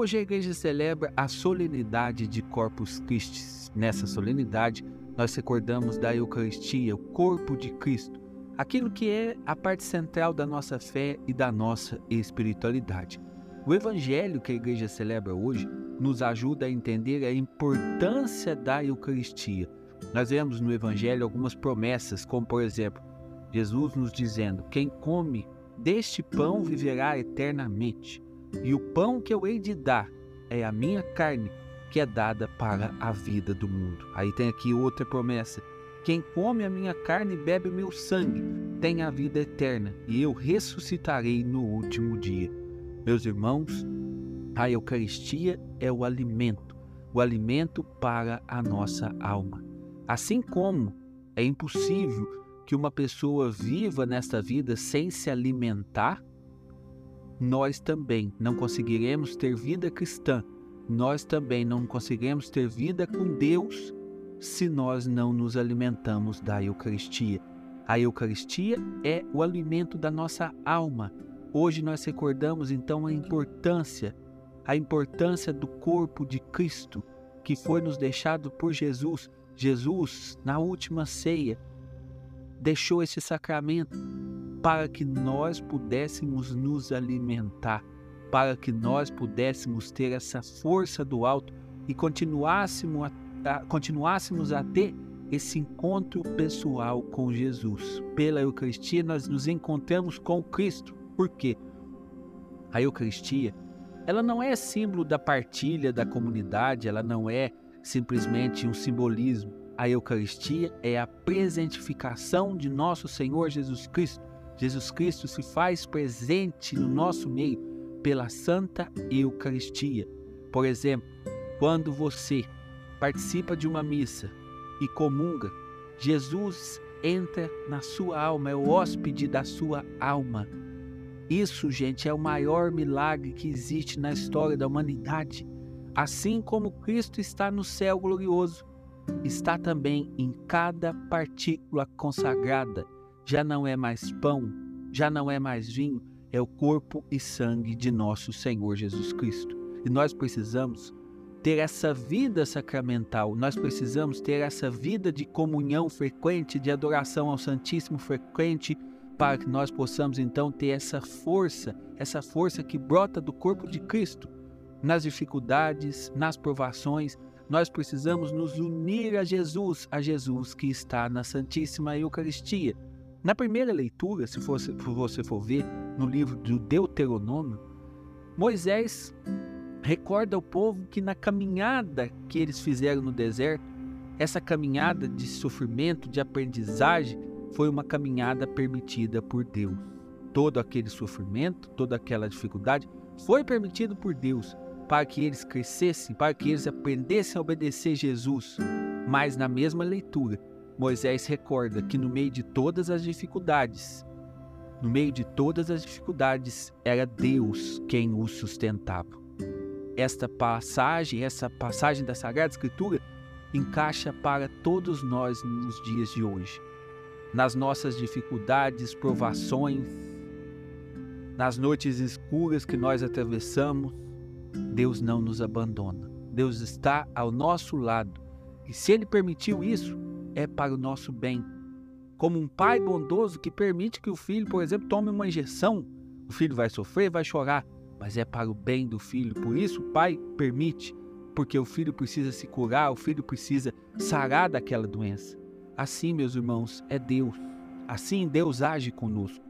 Hoje a igreja celebra a solenidade de Corpus Christi. Nessa solenidade, nós recordamos da Eucaristia, o corpo de Cristo, aquilo que é a parte central da nossa fé e da nossa espiritualidade. O evangelho que a igreja celebra hoje nos ajuda a entender a importância da Eucaristia. Nós vemos no evangelho algumas promessas, como por exemplo, Jesus nos dizendo: Quem come deste pão viverá eternamente, e o pão que eu hei de dar é a minha carne, que é dada para a vida do mundo. Aí tem aqui outra promessa: Quem come a minha carne e bebe o meu sangue tem a vida eterna, e eu ressuscitarei no último dia. Meus irmãos, a Eucaristia é o alimento, o alimento para a nossa alma. Assim como é impossível que uma pessoa viva nesta vida sem se alimentar, nós também não conseguiremos ter vida cristã, nós também não conseguiremos ter vida com Deus se nós não nos alimentamos da Eucaristia. A Eucaristia é o alimento da nossa alma. Hoje nós recordamos então a importância, a importância do corpo de Cristo que foi nos deixado por Jesus. Jesus, na última ceia, deixou esse sacramento para que nós pudéssemos nos alimentar, para que nós pudéssemos ter essa força do alto e continuássemos a, a, continuássemos a ter esse encontro pessoal com Jesus. Pela Eucaristia, nós nos encontramos com Cristo. Por quê? A Eucaristia, ela não é símbolo da partilha da comunidade, ela não é simplesmente um simbolismo a Eucaristia é a presentificação de nosso Senhor Jesus Cristo. Jesus Cristo se faz presente no nosso meio pela Santa Eucaristia. Por exemplo, quando você participa de uma missa e comunga, Jesus entra na sua alma, é o hóspede da sua alma. Isso, gente, é o maior milagre que existe na história da humanidade. Assim como Cristo está no céu glorioso, está também em cada partícula consagrada. Já não é mais pão, já não é mais vinho, é o corpo e sangue de nosso Senhor Jesus Cristo. E nós precisamos ter essa vida sacramental, nós precisamos ter essa vida de comunhão frequente, de adoração ao Santíssimo frequente, para que nós possamos então ter essa força, essa força que brota do corpo de Cristo nas dificuldades, nas provações, nós precisamos nos unir a Jesus, a Jesus que está na Santíssima Eucaristia. Na primeira leitura, se você, você for ver no livro do Deuteronômio, Moisés recorda ao povo que na caminhada que eles fizeram no deserto, essa caminhada de sofrimento, de aprendizagem, foi uma caminhada permitida por Deus. Todo aquele sofrimento, toda aquela dificuldade foi permitido por Deus para que eles crescessem, para que eles aprendessem a obedecer Jesus. Mas na mesma leitura, Moisés recorda que no meio de todas as dificuldades, no meio de todas as dificuldades, era Deus quem os sustentava. Esta passagem, essa passagem da Sagrada Escritura, encaixa para todos nós nos dias de hoje. Nas nossas dificuldades, provações, nas noites escuras que nós atravessamos, Deus não nos abandona. Deus está ao nosso lado. E se Ele permitiu isso, é para o nosso bem. Como um pai bondoso que permite que o filho, por exemplo, tome uma injeção, o filho vai sofrer, vai chorar, mas é para o bem do filho. Por isso, o pai permite, porque o filho precisa se curar, o filho precisa sarar daquela doença. Assim, meus irmãos, é Deus. Assim, Deus age conosco.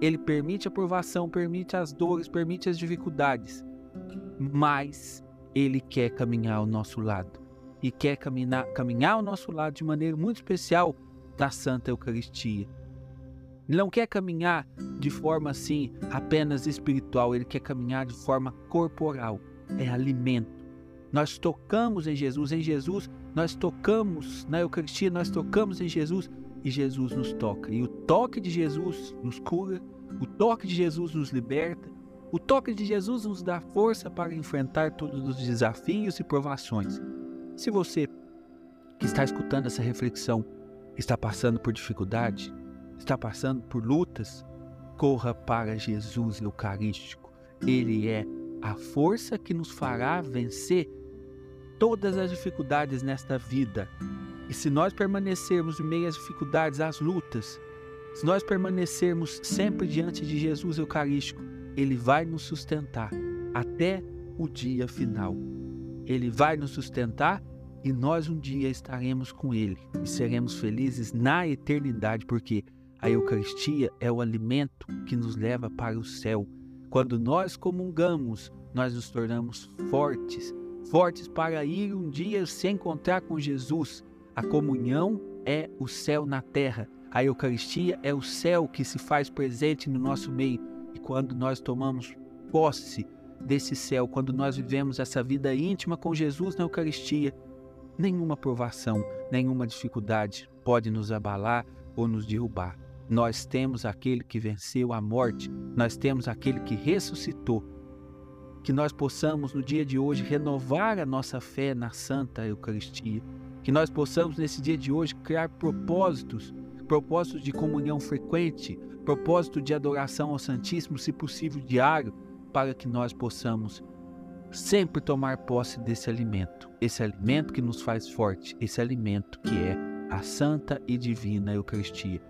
Ele permite a provação, permite as dores, permite as dificuldades, mas Ele quer caminhar ao nosso lado. E quer caminhar, caminhar ao nosso lado de maneira muito especial na Santa Eucaristia. Ele não quer caminhar de forma assim apenas espiritual, ele quer caminhar de forma corporal. É alimento. Nós tocamos em Jesus, em Jesus nós tocamos na Eucaristia, nós tocamos em Jesus e Jesus nos toca. E o toque de Jesus nos cura, o toque de Jesus nos liberta, o toque de Jesus nos dá força para enfrentar todos os desafios e provações. Se você que está escutando essa reflexão está passando por dificuldade, está passando por lutas, corra para Jesus Eucarístico. Ele é a força que nos fará vencer todas as dificuldades nesta vida. E se nós permanecermos em meio às dificuldades, às lutas, se nós permanecermos sempre diante de Jesus Eucarístico, Ele vai nos sustentar até o dia final. Ele vai nos sustentar e nós um dia estaremos com Ele e seremos felizes na eternidade, porque a Eucaristia é o alimento que nos leva para o céu. Quando nós comungamos, nós nos tornamos fortes, fortes para ir um dia se encontrar com Jesus. A comunhão é o céu na terra. A Eucaristia é o céu que se faz presente no nosso meio. Quando nós tomamos posse desse céu, quando nós vivemos essa vida íntima com Jesus na Eucaristia, nenhuma provação, nenhuma dificuldade pode nos abalar ou nos derrubar. Nós temos aquele que venceu a morte, nós temos aquele que ressuscitou. Que nós possamos no dia de hoje renovar a nossa fé na Santa Eucaristia. Que nós possamos nesse dia de hoje criar propósitos, propósitos de comunhão frequente, propósito de adoração ao Santíssimo, se possível diário, para que nós possamos sempre tomar posse desse alimento, esse alimento que nos faz forte, esse alimento que é a santa e divina Eucaristia.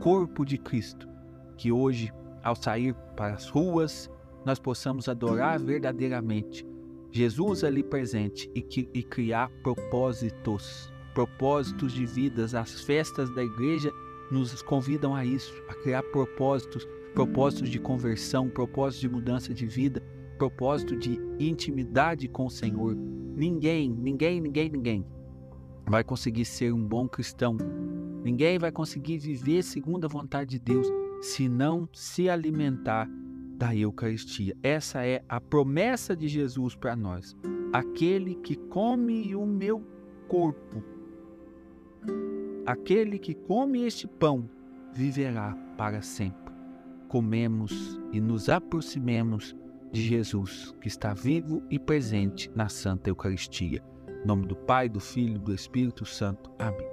Corpo de Cristo, que hoje, ao sair para as ruas, nós possamos adorar verdadeiramente Jesus ali presente e, que, e criar propósitos, propósitos de vidas. As festas da igreja nos convidam a isso, a criar propósitos, propósitos de conversão, propósitos de mudança de vida, propósito de intimidade com o Senhor. Ninguém, ninguém, ninguém, ninguém vai conseguir ser um bom cristão Ninguém vai conseguir viver segundo a vontade de Deus se não se alimentar da Eucaristia. Essa é a promessa de Jesus para nós. Aquele que come o meu corpo, aquele que come este pão, viverá para sempre. Comemos e nos aproximemos de Jesus, que está vivo e presente na Santa Eucaristia. Em nome do Pai, do Filho e do Espírito Santo. Amém.